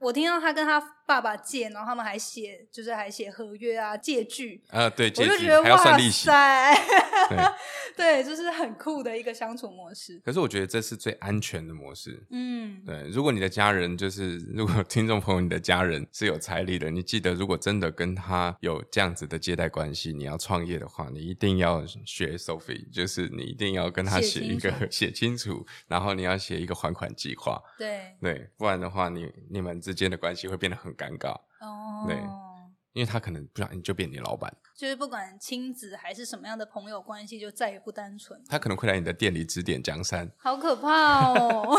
我听到他跟他爸爸借，然后他们还写，就是还写合约啊，借据。啊，对，我借据就觉得哇还要算利息。塞，对对，就是很酷的一个相处模式。可是我觉得这是最安全的模式。嗯，对，如果你的家人就是，如果听众朋友你的家人是有财力的，你记得，如果真的跟他有这样子的借贷关系，你要创业的话，你一定要学 Sophie，就是你一定要跟他写写一个写清楚，然后你要写一个还款计划，对，对，不然的话，你你们之间的关系会变得很尴尬，哦，对因为他可能不小心就变你老板，就是不管亲子还是什么样的朋友关系，就再也不单纯。他可能会来你的店里指点江山。好可怕哦！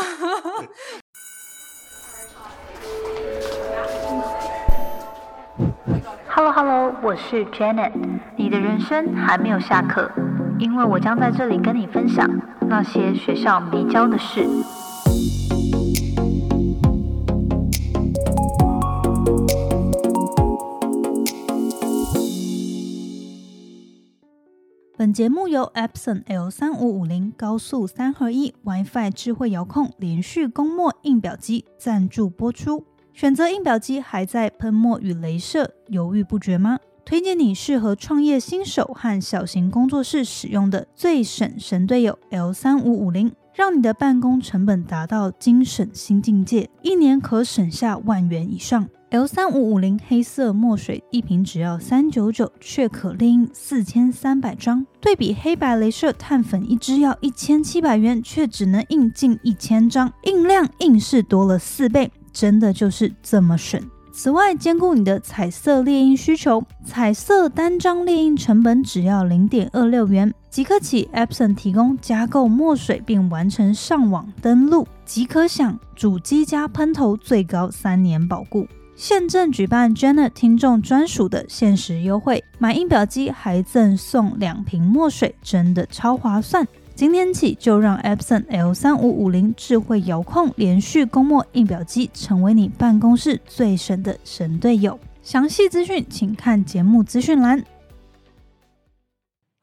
Hello Hello，我是 Janet。你的人生还没有下课，因为我将在这里跟你分享那些学校没教的事。本节目由 Epson L 三五五零高速三合一 WiFi 智慧遥控连续供墨印表机赞助播出。选择印表机还在喷墨与镭射，犹豫不决吗？推荐你适合创业新手和小型工作室使用的最省神队友 L 三五五零，让你的办公成本达到精省新境界，一年可省下万元以上。L 三五五零黑色墨水一瓶只要三九九，却可列印四千三百张。对比黑白镭射碳粉一支要一千七百元，却只能印近一千张，印量硬是多了四倍，真的就是这么省。此外，兼顾你的彩色猎印需求，彩色单张猎印成本只要零点二六元。即刻起，Epson 提供加购墨水并完成上网登录，即可享主机加喷头最高三年保固。现正举办 Janet 听众专属的限时优惠，买印表机还赠送两瓶墨水，真的超划算！今天起就让 Epson L 三五五零智慧遥控连续供墨印表机成为你办公室最神的神队友。详细资讯请看节目资讯栏。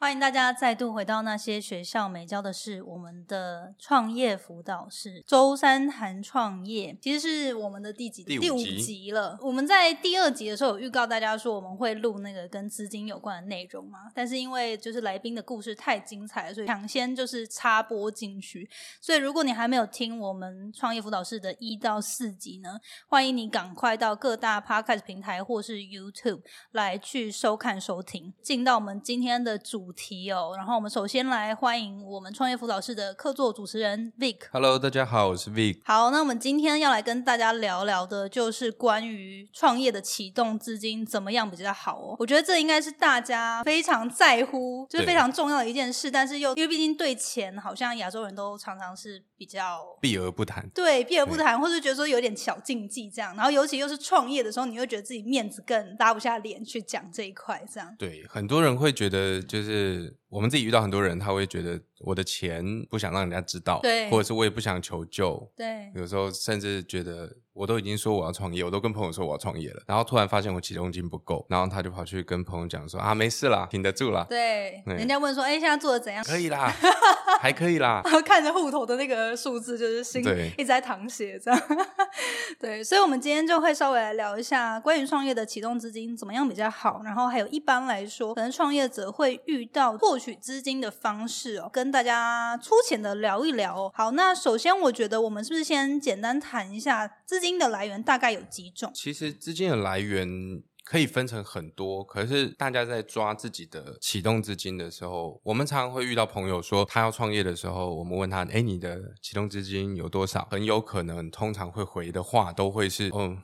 欢迎大家再度回到那些学校没教的事，我们的创业辅导室周三谈创业，其实是我们的第几第五集集了。我们在第二集的时候有预告大家说我们会录那个跟资金有关的内容嘛，但是因为就是来宾的故事太精彩了，所以抢先就是插播进去。所以如果你还没有听我们创业辅导室的一到四集呢，欢迎你赶快到各大 podcast 平台或是 YouTube 来去收看收听。进到我们今天的主题哦，然后我们首先来欢迎我们创业辅导室的客座主持人 Vic。Hello，大家好，我是 Vic。好，那我们今天要来跟大家聊聊的，就是关于创业的启动资金怎么样比较好哦。我觉得这应该是大家非常在乎，就是非常重要的一件事，但是又因为毕竟对钱，好像亚洲人都常常是比较避而不谈。对，避而不谈，或是觉得说有点小禁忌这样。然后尤其又是创业的时候，你又觉得自己面子更拉不下脸去讲这一块，这样。对，很多人会觉得，就是我们自己遇到很多人，他会觉得我的钱不想让人家知道，对或者是我也不想求救，对，有时候甚至觉得我都已经说我要创业，我都跟朋友说我要创业了，然后突然发现我启动金不够，然后他就跑去跟朋友讲说啊，没事啦，挺得住啦，对，对人家问说，哎，现在做的怎样？可以啦，还可以啦。然后看着户头的那个数字，就是心一直在淌血，这样。对，所以，我们今天就会稍微来聊一下关于创业的启动资金怎么样比较好，然后还有一般来说，可能创业者会遇到取资金的方式哦，跟大家粗浅的聊一聊哦。好，那首先，我觉得我们是不是先简单谈一下资金的来源大概有几种？其实资金的来源可以分成很多，可是大家在抓自己的启动资金的时候，我们常常会遇到朋友说他要创业的时候，我们问他：“哎，你的启动资金有多少？”很有可能通常会回的话都会是：“嗯，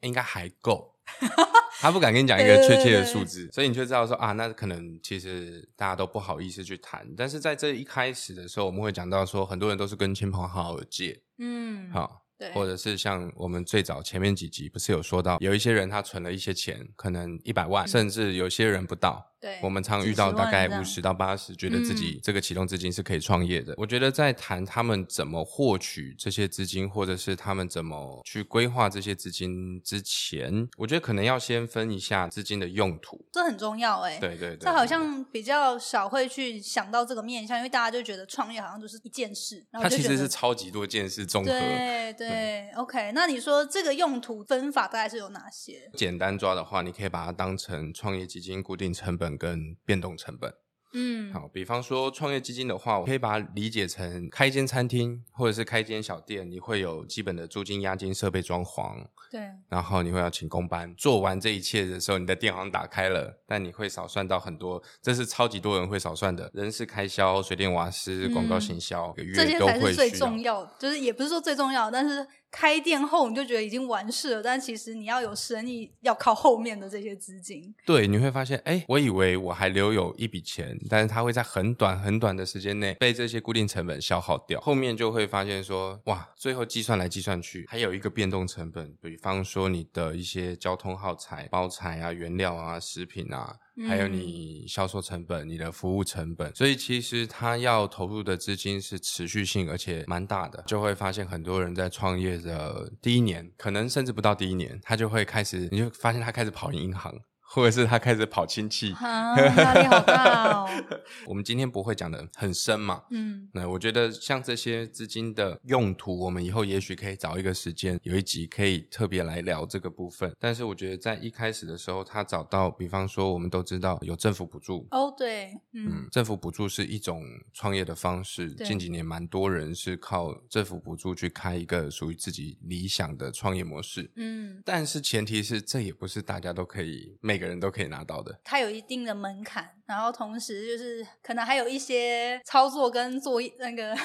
应该还够。”他不敢跟你讲一个确切的数字，所以你就知道说啊，那可能其实大家都不好意思去谈。但是在这一开始的时候，我们会讲到说，很多人都是跟亲朋好友借，嗯，好，对，或者是像我们最早前面几集不是有说到，有一些人他存了一些钱，可能一百万，甚至有些人不到。对，我们常遇到大概五十到八十，觉得自己嗯这个启动资金是可以创业的。我觉得在谈他们怎么获取这些资金，或者是他们怎么去规划这些资金之前，我觉得可能要先分一下资金的用途。这很重要哎、对对对，这好像比较少会去想到这个面向，因为大家就觉得创业好像就是一件事，然后它其实是超级多件事综合。对对，OK。那你说这个用途分法大概是有哪些？简单抓的话，你可以把它当成创业基金固定成本跟变动成本。嗯，好，比方说创业基金的话，我可以把它理解成开一间餐厅或者是开一间小店，你会有基本的租金、押金、设备装潢，对，然后你会要请工班。做完这一切的时候，你的店好像打开了，但你会少算到很多，这是超级多人会少算的，人事开销、水电瓦斯、广告嗯行销，这些月都会才是最。重要的，就是也不是说最重要，但是开店后你就觉得已经完事了，但其实你要有生意，要靠后面的这些资金。对，你会发现，哎，我以为我还留有一笔钱，但是它会在很短很短的时间内被这些固定成本消耗掉。后面就会发现说，哇，最后计算来计算去，还有一个变动成本，比方说你的一些交通耗材、包材啊、原料啊、食品啊。还有嗯你销售成本、你的服务成本，所以其实他要投入的资金是持续性，而且蛮大的。就会发现很多人在创业的第一年，可能甚至不到第一年，他就会开始，你就发现他开始跑银行，或者是他开始跑亲戚。啊，压力好大哦。我们今天不会讲的很深嘛，嗯，那我觉得像这些资金的用途，我们以后也许可以找一个时间，有一集可以特别来聊这个部分。但是我觉得在一开始的时候，他找到，比方说我们都知道有政府补助。哦，对，嗯嗯，，政府补助是一种创业的方式。近几年蛮多人是靠政府补助去开一个属于自己理想的创业模式。嗯，但是前提是，这也不是大家都可以，每个人都可以拿到的。它有一定的门槛，然后同时就是可能还有一些操作跟作业那个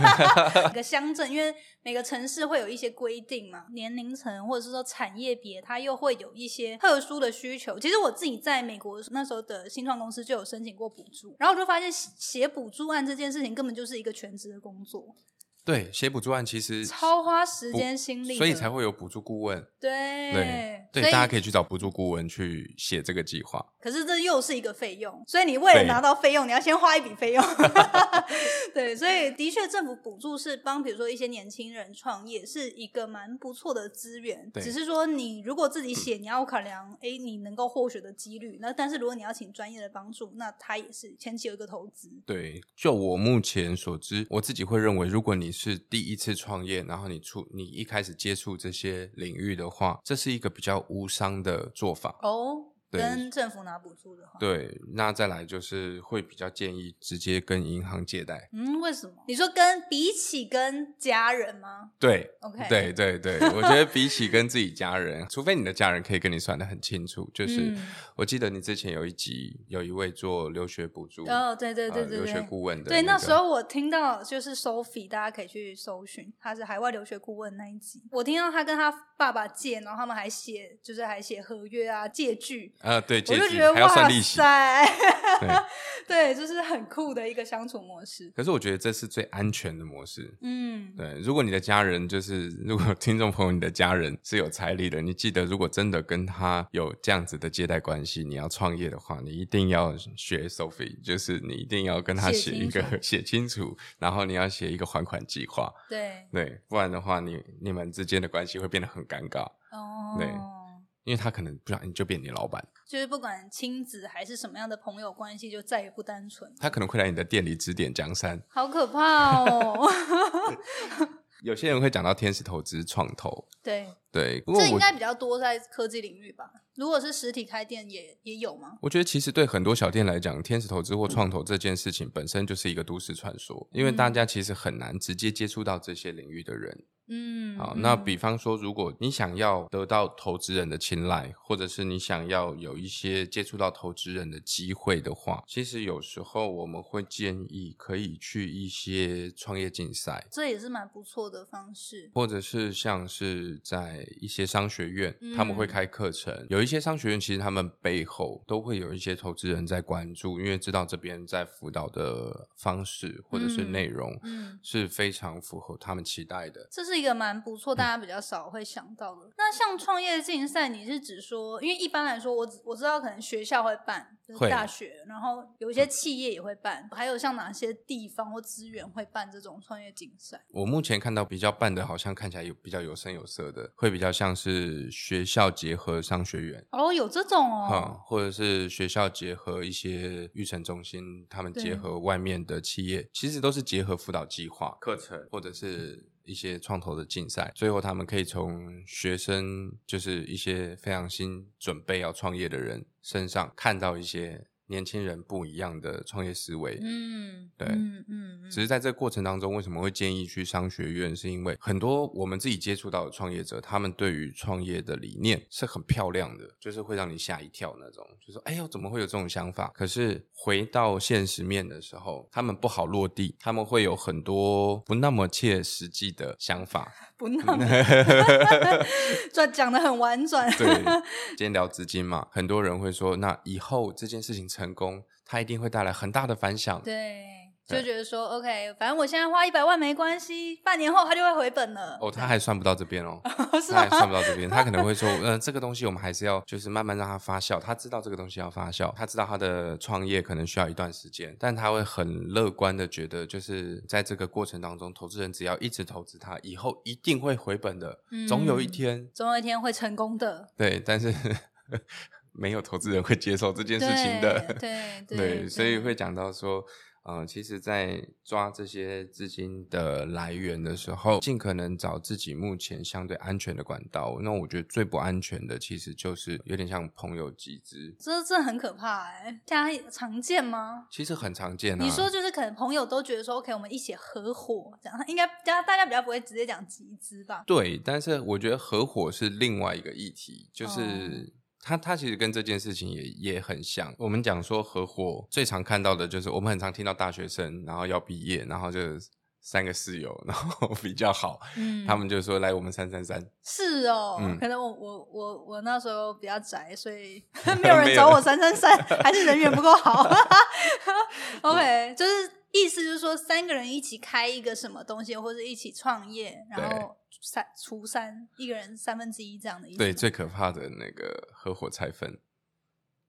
每个乡镇，因为每个城市会有一些规定嘛，年龄层或者是说产业别，它又会有一些特殊的需求。其实我自己在美国那时候的新创公司就有申请过补助，然后我就发现写写补助案这件事情根本就是一个全职的工作，对，写补助案其实超花时间心力，所以才会有补助顾问。对对对，大家可以去找补助顾问去写这个计划。可是这又是一个费用，所以你为了拿到费用，你要先花一笔费用。对，所以的确政府补助是帮比如说一些年轻人创业是一个蛮不错的资源，对只是说你如果自己写，你要考量哎你能够获取的几率。那但是如果你要请专业的帮助，那他也是前期有一个投资。对，就我目前所知，我自己会认为，如果你是第一次创业，然后你出你一开始接触这些领域的话，这是一个比较无伤的做法。哦，跟政府拿补助的话，对，那再来就是会比较建议直接跟银行借贷。嗯，为什么？你说跟比起跟家人吗对？OK，对对对，我觉得比起跟自己家人，除非你的家人可以跟你算的很清楚，就是、嗯我记得你之前有一集有一位做留学补助，哦，对对对呃留学对对。顾问的、对，那那时候我听到就是 Sophie，大家可以去搜寻，他是海外留学顾问那一集。我听到他跟他爸爸借，然后他们还写，就是还写合约啊、借据，呃，对，我就觉得还要算哇利息。塞，对 对，就是很酷的一个相处模式。可是我觉得这是最安全的模式。嗯，对，如果你的家人就是，如果听众朋友你的家人是有财力的，你记得，如果真的跟他有这样子的借贷关系，你要创业的话，你一定要学 Sophie，就是你一定要跟他写一个写清写清楚，然后你要写一个还款计划，对，对，不然的话，你你们之间的关系会变得很尴尬，哦，对因为他可能不小心就变你老板，就是不管亲子还是什么样的朋友关系，就再也不单纯。他可能会来你的店里指点江山。好可怕哦！有些人会讲到天使投资、创投，对，对，不过这应该比较多在科技领域吧？如果是实体开店也，也有吗？我觉得其实对很多小店来讲，天使投资或创投这件事情本身就是一个都市传说，因为大家其实很难直接接触到这些领域的人。嗯，好，嗯那比方说，如果你想要得到投资人的青睐，或者是你想要有一些接触到投资人的机会的话，其实有时候我们会建议可以去一些创业竞赛，这也是蛮不错的方式。或者是像是在一些商学院，他们会嗯开课程。有一些商学院其实他们背后都会有一些投资人在关注，因为知道这边在辅导的方式或者是嗯内容嗯是非常符合他们期待的。这是一个蛮不错，大家比较少会想到的。那像创业竞赛，你是指说，因为一般来说，我只我知道可能学校会办，就是会大学，然后有一些企业也会办，还有像哪些地方或资源会办这种创业竞赛？我目前看到比较办的，好像看起来有比较有声有色的，会比较像是学校结合商学院。哦，有这种嗯哦，，或者是学校结合一些育成中心，他们对结合外面的企业，其实都是结合辅导计划、课程或者是一些创投的竞赛，最后他们可以从学生，就是一些非常新准备要创业的人身上看到一些年轻人不一样的创业思维。嗯，对嗯嗯嗯，只是在这个过程当中，为什么会建议去商学院？是因为很多我们自己接触到的创业者，他们对于创业的理念是很漂亮的，就是会让你吓一跳那种，就说：“哎呦，怎么会有这种想法？”可是回到现实面的时候，他们不好落地，他们会有很多不那么切实际的想法。不那么，这讲的很婉转，对，今天聊资金嘛，很多人会说，那以后这件事情成功，它一定会带来很大的反响。对，对就觉得说，OK，反正我现在花一百万没关系，半年后它就会回本了。哦，他还算不到这边哦，是他还算？不到这边，他可能会说，呃，这个东西我们还是要就是慢慢让它发酵。他知道这个东西要发酵，他知道他的创业可能需要一段时间，但他会很乐观的觉得，就是在这个过程当中，投资人只要一直投资他，以后一定会回本的，总有一嗯天。总有一天会成功的。对，但是没有投资人会接受这件事情的。对 对对，所以会讲到说，呃，其实，在抓这些资金的来源的时候，尽可能找自己目前相对安全的管道。那我觉得最不安全的，其实就是有点像朋友集资，这这很可怕哎、大家常见吗？其实很常见啊。你说就是可能朋友都觉得说，OK，我们一起合伙，这样应该大家大家比较不会直接讲集资吧？对，但是我觉得合伙是另外一个议题，就是。哦它它其实跟这件事情也也很像。我们讲说合伙，最常看到的就是我们很常听到大学生，然后要毕业，然后就三个室友，然后 比较好，嗯他们就说来我们三三三，是哦，嗯可能我我我我那时候比较宅，所以 没有人找我三三三，还是人缘不够好。OK，就是说，三个人一起开一个什么东西，或者一起创业，然后三除三，一个人三分之一这样的意思。对，最可怕的那个合伙拆分。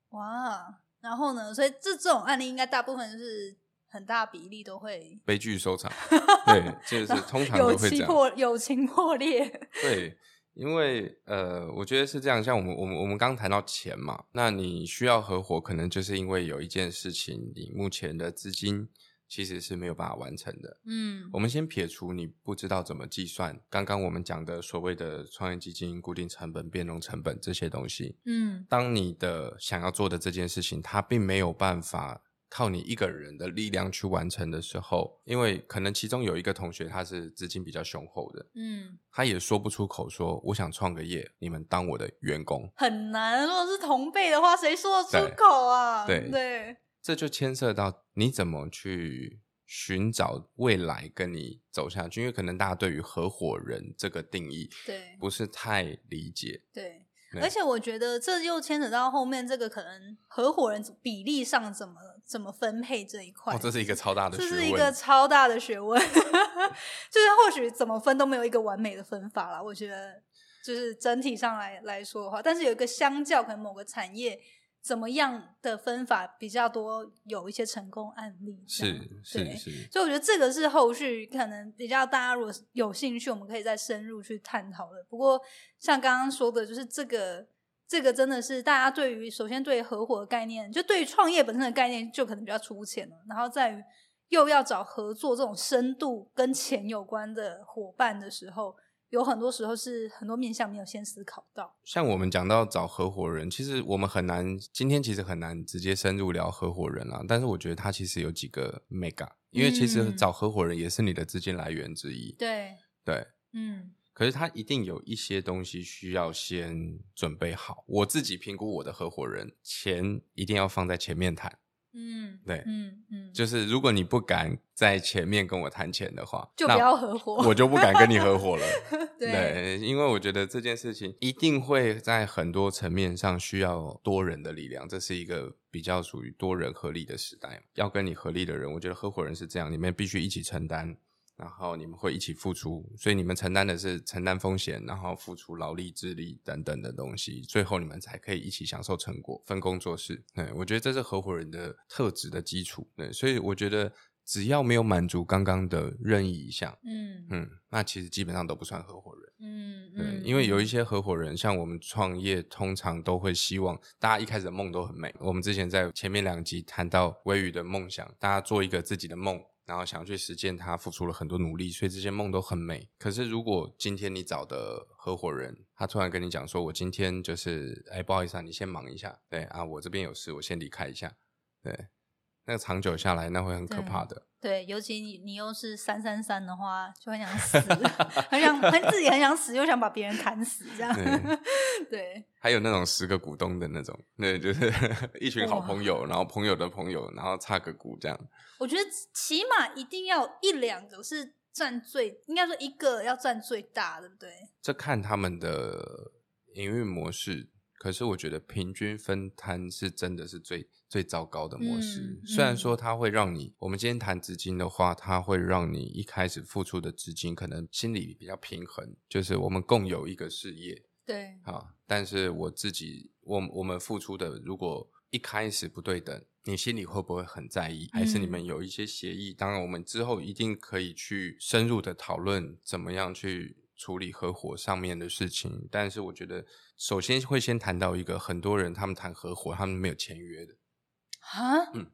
哇，然后呢？所以这这种案例应该大部分是很大比例都会悲剧收场，对，就是通常都会这样。情破友情破裂。对，因为呃，我觉得是这样。像我们我们我们刚谈到钱嘛，那你需要合伙，可能就是因为有一件事情，你目前的资金其实是没有办法完成的。嗯我们先撇除你不知道怎么计算，刚刚我们讲的所谓的创业基金、固定成本、变动成本这些东西，嗯当你的想要做的这件事情，它并没有办法靠你一个人的力量去完成的时候，因为可能其中有一个同学他是资金比较雄厚的，嗯，他也说不出口说我想创个业，你们当我的员工，很难。如果是同辈的话，谁说得出口啊？对对，这就牵涉到你怎么去寻找未来跟你走下去，因为可能大家对于合伙人这个定义对不是太理解，对。对而且我觉得这又牵扯到后面这个可能合伙人比例上怎么怎么分配这一块，哦，这是一个超大的学这是一个。超大的学问，就是或许怎么分都没有一个完美的分法啦。我觉得就是整体上来来说的话，但是有一个相较可能某个产业怎么样的分法比较多，有一些成功案例。是对是是，所以我觉得这个是后续可能比较大家如果有兴趣，我们可以再深入去探讨的。不过像刚刚说的，就是这个这个真的是大家对于首先对合伙的概念，就对于创业本身的概念就可能比较粗浅了，然后在于又要找合作这种深度跟钱有关的伙伴的时候，有很多时候是很多面向没有先思考到。像我们讲到找合伙人，其实我们很难，今天其实很难直接深入聊合伙人啦。但是我觉得他其实有几个 mega，因为其实嗯找合伙人也是你的资金来源之一。对，对，嗯可是他一定有一些东西需要先准备好。我自己评估我的合伙人，钱一定要放在前面谈。嗯，对嗯嗯，就是如果你不敢在前面跟我谈钱的话，就那不要合伙。我就不敢跟你合伙了。对对，因为我觉得这件事情一定会在很多层面上需要多人的力量，这是一个比较属于多人合力的时代。要跟你合力的人，我觉得合伙人是这样，你们必须一起承担，然后你们会一起付出，所以你们承担的是承担风险，然后付出劳力、智力等等的东西，最后你们才可以一起享受成果，分工做事。对我觉得这是合伙人的特质的基础。对，所以我觉得只要没有满足刚刚的任意一项。嗯嗯，那其实基本上都不算合伙人。嗯因为有一嗯些合伙人，像我们创业，通常都会希望大家一开始的梦都很美。我们之前在前面两集谈到微宇的梦想，大家做一个自己的梦，然后想要去实践它，付出了很多努力，所以这些梦都很美。可是如果今天你找的合伙人，他突然跟你讲说，我今天就是，哎，不好意思啊，你先忙一下，对啊，我这边有事，我先离开一下，对，那个长久下来，那会很可怕的。对，尤其你你又是三三三的话，就很想 死，很想很自己很想死，又想把别人砍死，这样。对，还有那种十个股东的那种，对，就是 一群好朋友，然后朋友的朋友，然后差个股这样。我觉得起码一定要一两个是占最，应该说一个要占最大，对不对？这看他们的营运模式，可是我觉得平均分摊是真的是最最糟糕的模式。嗯虽然嗯说它会让你，我们今天谈资金的话，它会让你一开始付出的资金可能心里比较平衡，就是我们共有一个事业对，啊。但是我自己，我我们付出的如果一开始不对等，你心里会不会很在意？还是你们嗯有一些协议？当然，我们之后一定可以去深入的讨论怎么样去处理合伙上面的事情。但是我觉得，首先会先谈到一个，很多人他们谈合伙，他们没有签约的。啊，嗯，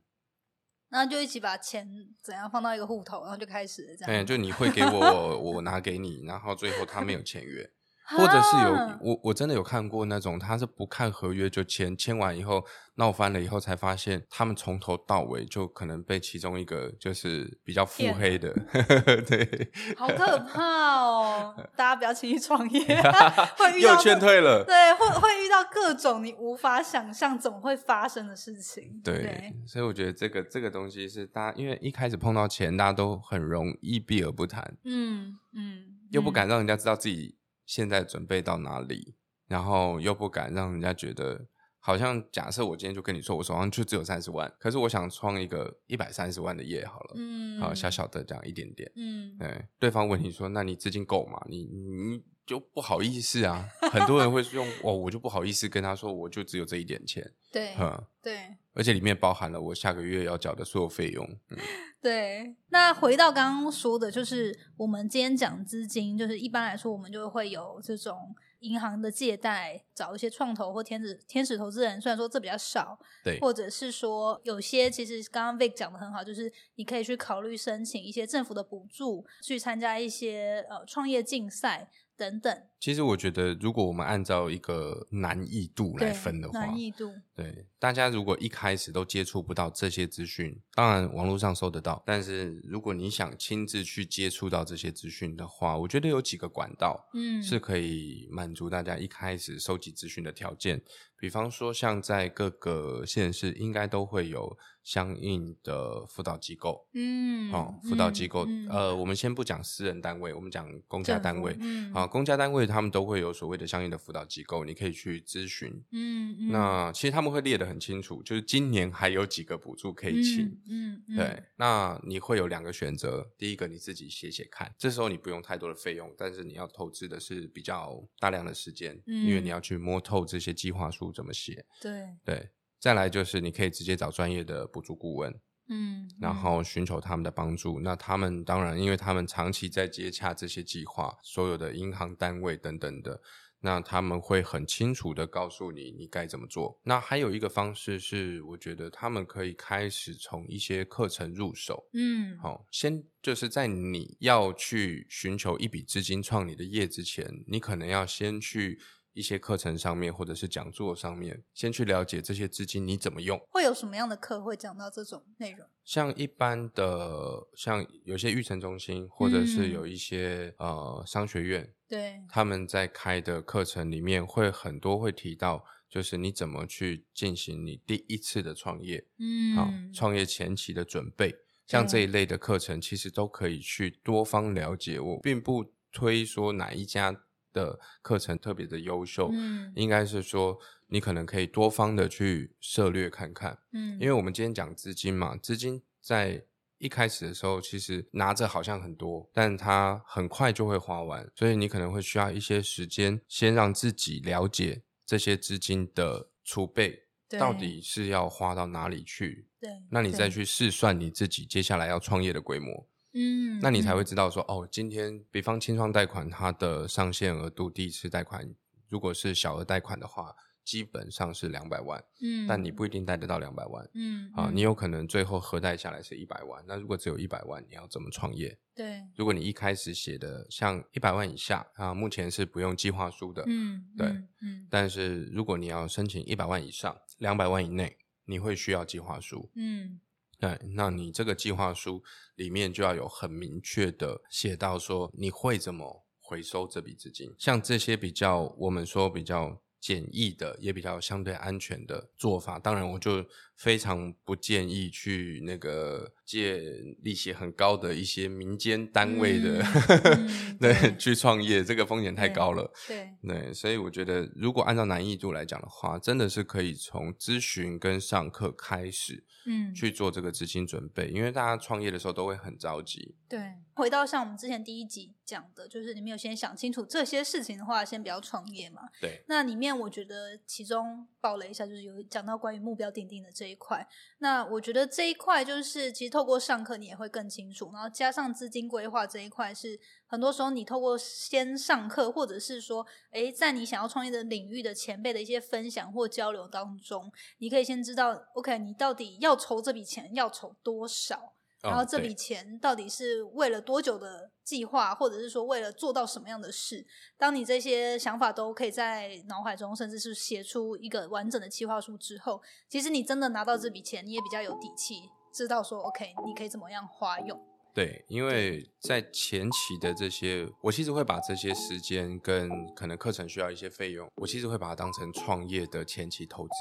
那就一起把钱怎样放到一个户头，然后就开始了这对，样。就你会给我，我拿给你，然后最后他没有签约。或者是有啊我我真的有看过那种，他是不看合约就签，签完以后闹翻了以后才发现，他们从头到尾就可能被其中一个就是比较腹黑的，对，好可怕哦！大家不要轻易创业，会遇到又劝退了。对，会会遇到各种你无法想象总会发生的事情。对，所以我觉得这个这个东西是大家，因为一开始碰到钱，大家都很容易避而不谈，嗯嗯，又不嗯敢让人家知道自己现在准备到哪里，然后又不敢让人家觉得，好像假设我今天就跟你说，我手上就只有三十万，可是我想创一个一百三十万的业好了，嗯，好小小的这样一点点，嗯，对，对方问你说，那你资金够吗？你你就不好意思啊，很多人会用哦，我就不好意思跟他说，我就只有这一点钱，对嗯，对。而且里面包含了我下个月要缴的所有费用，嗯。对。那回到刚刚说的，就是我们今天讲资金，就是一般来说我们就会有这种银行的借贷，找一些创投或天使天使投资人，虽然说这比较少，对，或者是说有些其实刚刚 Vic 讲的很好，就是你可以去考虑申请一些政府的补助，去参加一些呃创业竞赛等等。其实我觉得，如果我们按照一个难易度来分的话，难易度，对大家如果一开始都接触不到这些资讯，当然网络上搜得到，但是如果你想亲自去接触到这些资讯的话，我觉得有几个管道，嗯，是可以满足大家一开始收集资讯的条件。比方说，像在各个县市，应该都会有相应的辅导机构。嗯，哦，辅导机构，嗯呃，我们先不讲私人单位，我们讲公家单位。嗯，啊，公家单位他们都会有所谓的相应的辅导机构，你可以去咨询。嗯，嗯，那其实他们会列的很清楚，就是今年还有几个补助可以请。嗯，嗯，嗯对，，那你会有两个选择，第一个你自己写写看，这时候你不用太多的费用，但是你要投资的是比较大量的时间，因为嗯你要去摸透这些计划书怎么写。对，对，再来就是你可以直接找专业的补助顾问，嗯，然嗯后寻求他们的帮助。那他们当然，因为他们长期在接洽这些计划，所有的银行单位等等的，那他们会很清楚的告诉你你该怎么做。那还有一个方式是，我觉得他们可以开始从一些课程入手。嗯，好，先就是在你要去寻求一笔资金创你的业之前，你可能要先去一些课程上面或者是讲座上面，先去了解这些资金你怎么用。会有什么样的课会讲到这种内容？像一般的，像有些育成中心，或者是嗯有一些、呃商学院，对，他们在开的课程里面会很多会提到，就是你怎么去进行你第一次的创业，嗯好，创业前期的准备，像这一类的课程，其实都可以去多方了解。我并不推说哪一家的课程特别的优秀，嗯。应该是说你可能可以多方的去涉略看看。嗯，因为我们今天讲资金嘛，资金在一开始的时候，其实拿着好像很多，但它很快就会花完，所以你可能会需要一些时间，先让自己了解这些资金的储备到底是要花到哪里去，对，那你再去试算你自己接下来要创业的规模，嗯，那你才会嗯知道说，哦，今天比方清创贷款它的上限额度，第一次贷款如果是小额贷款的话，基本上是两百万，嗯，但你不一定贷得到两百万。嗯啊，嗯你有可能最后核贷下来是一百万，那如果只有一百万，你要怎么创业？对，如果你一开始写的像一百万以下啊，目前是不用计划书的，嗯对嗯嗯但是如果你要申请一百万以上、两百万以内，你会需要计划书。嗯对，那你这个计划书里面就要有很明确的写到说你会怎么回收这笔资金。像这些比较我们说比较简易的，也比较相对安全的做法，当然我就非常不建议去那个借利息很高的一些民间单位的 对对去创业，这个风险太高了。对，对，所以我觉得，如果按照难易度来讲的话，真的是可以从咨询跟上课开始，嗯去做这个资金准备，因为大家创业的时候都会很着急。对，回到像我们之前第一集讲的，就是你没有先想清楚这些事情的话，先不要创业嘛。对，那里面我觉得其中爆了一下，就是有讲到关于目标定定的这这一块。那我觉得这一块就是其实透过上课你也会更清楚，然后加上资金规划这一块是很多时候你透过先上课，或者是说，诶，在你想要创业的领域的前辈的一些分享或交流当中，你可以先知道，OK，你到底要筹这笔钱要筹多少。然后这笔钱到底是为了多久的计划，或者是说为了做到什么样的事？当你这些想法都可以在脑海中，甚至是写出一个完整的计划书之后，其实你真的拿到这笔钱，你也比较有底气，知道说 OK，你可以怎么样花用。对，因为在前期的这些，我其实会把这些时间跟可能课程需要一些费用，我其实会把它当成创业的前期投资，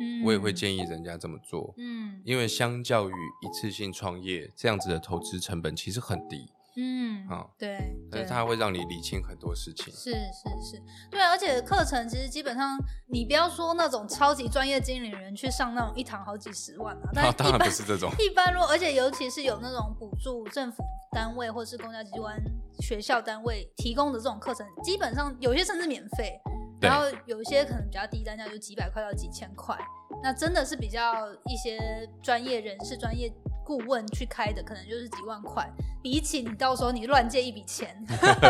嗯我也会建议人家这么做。嗯。因为相较于一次性创业，这样子的投资成本其实很低，嗯好对，对但是它会让你理清很多事情。是是是，对啊，而且课程其实基本上，你不要说那种超级专业经理人去上那种一堂好几十万啊，但啊，一当然般不是这种。一般如果，而且尤其是有那种补助政府单位或是公家机关、学校单位提供的这种课程，基本上有些甚至免费，然后有一些可能比较低单价，就几百块到几千块。那真的是比较一些专业人士、专业顾问去开的，可能就是几万块。比起你到时候你乱借一笔钱，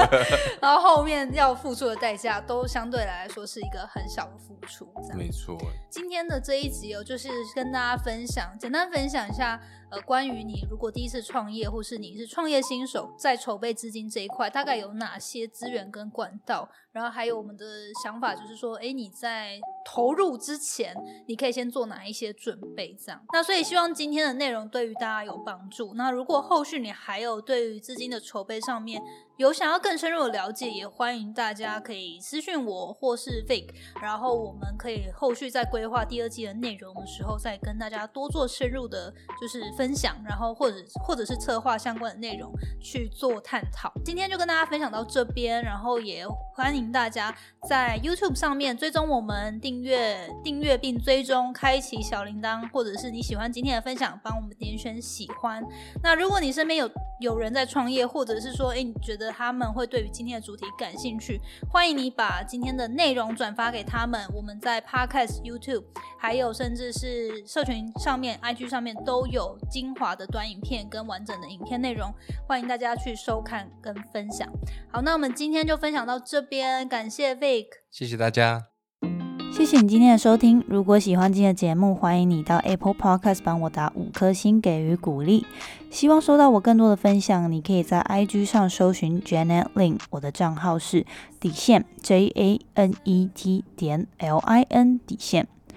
然后后面要付出的代价，都相对来说是一个很小的付出。没错，今天的这一集哦，就是跟大家分享，简单分享一下，呃，关于你如果第一次创业，或是你是创业新手，在筹备资金这一块，大概有哪些资源跟管道，然后还有我们的想法，就是说，哎，你在投入之前，你可以先做哪一些准备，这样。那所以希望今天的内容对于大家有帮助。那如果后续你还有对于资金的筹备上面有想要更深入的了解，也欢迎大家可以私讯我或是 Vic，然后我们可以后续在规划第二季的内容的时候，再跟大家多做深入的，就是分享，然后或者或者是策划相关的内容去做探讨。今天就跟大家分享到这边，然后也欢迎大家在 YouTube 上面追踪我们，订阅订阅并追踪，开启小铃铛，或者是你喜欢今天的分享，帮我们点选喜欢。那如果你身边有有人在创业，或者是说，诶，你觉得他们会对于今天的主题感兴趣，欢迎你把今天的内容转发给他们。我们在 Podcast、YouTube，还有甚至是社群上面、IG 上面都有精华的短影片跟完整的影片内容，欢迎大家去收看跟分享。好，那我们今天就分享到这边，感谢 Vic。谢谢大家。谢谢你今天的收听。如果喜欢今天的节目，欢迎你到 Apple Podcast 帮我打五颗星给予鼓励。希望收到我更多的分享，你可以在 IG 上搜寻 Janet Lin，我的账号是底线 J A N E T 点 L I N 底线。